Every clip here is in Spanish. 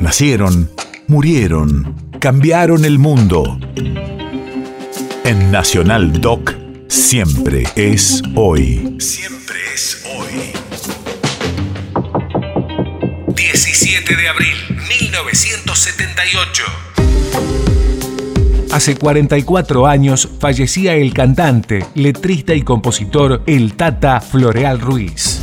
Nacieron, murieron, cambiaron el mundo. En Nacional Doc, siempre es hoy. Siempre es hoy. 17 de abril, 1978. Hace 44 años fallecía el cantante, letrista y compositor El Tata Floreal Ruiz.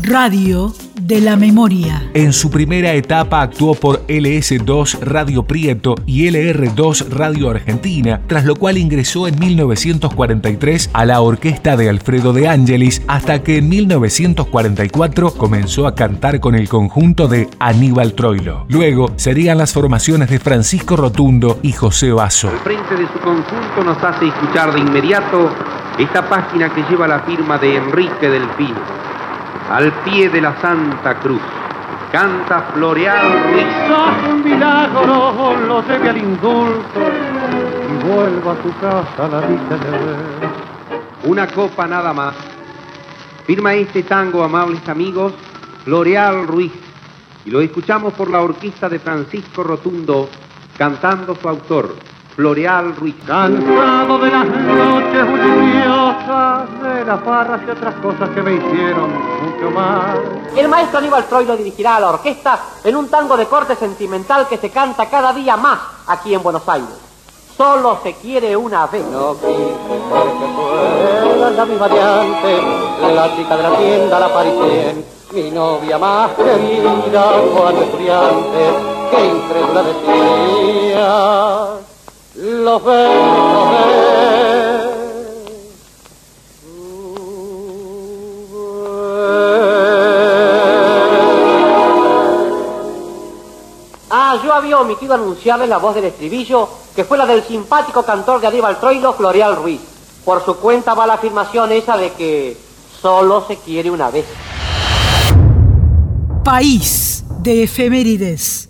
Radio de la memoria. En su primera etapa actuó por LS2 Radio Prieto y LR2 Radio Argentina, tras lo cual ingresó en 1943 a la orquesta de Alfredo de Angelis, hasta que en 1944 comenzó a cantar con el conjunto de Aníbal Troilo. Luego serían las formaciones de Francisco Rotundo y José Basso. Al frente de su conjunto nos hace escuchar de inmediato esta página que lleva la firma de Enrique Delfino al pie de la Santa Cruz. Canta Floreal Ruiz. un milagro, lo debe al indulto y vuelva a tu casa la vista de ver. Una copa nada más. Firma este tango, amables amigos, Floreal Ruiz. Y lo escuchamos por la orquesta de Francisco Rotundo, cantando su autor, Floreal Ruiz. Cansado de las noches lluviosa de las barras y otras cosas que me hicieron mucho mal. El maestro Aníbal Troilo dirigirá a la orquesta en un tango de corte sentimental que se canta cada día más aquí en Buenos Aires. Solo se quiere una vez. No quise porque fuera la mi variante, la chica de la tienda, la parisien, mi novia más querida, Juan Estudiante, que incrédula decía, los besos de Ah, yo había omitido anunciarles la voz del estribillo, que fue la del simpático cantor de Aníbal Troilo, Floreal Ruiz. Por su cuenta va la afirmación esa de que solo se quiere una vez. País de efemérides.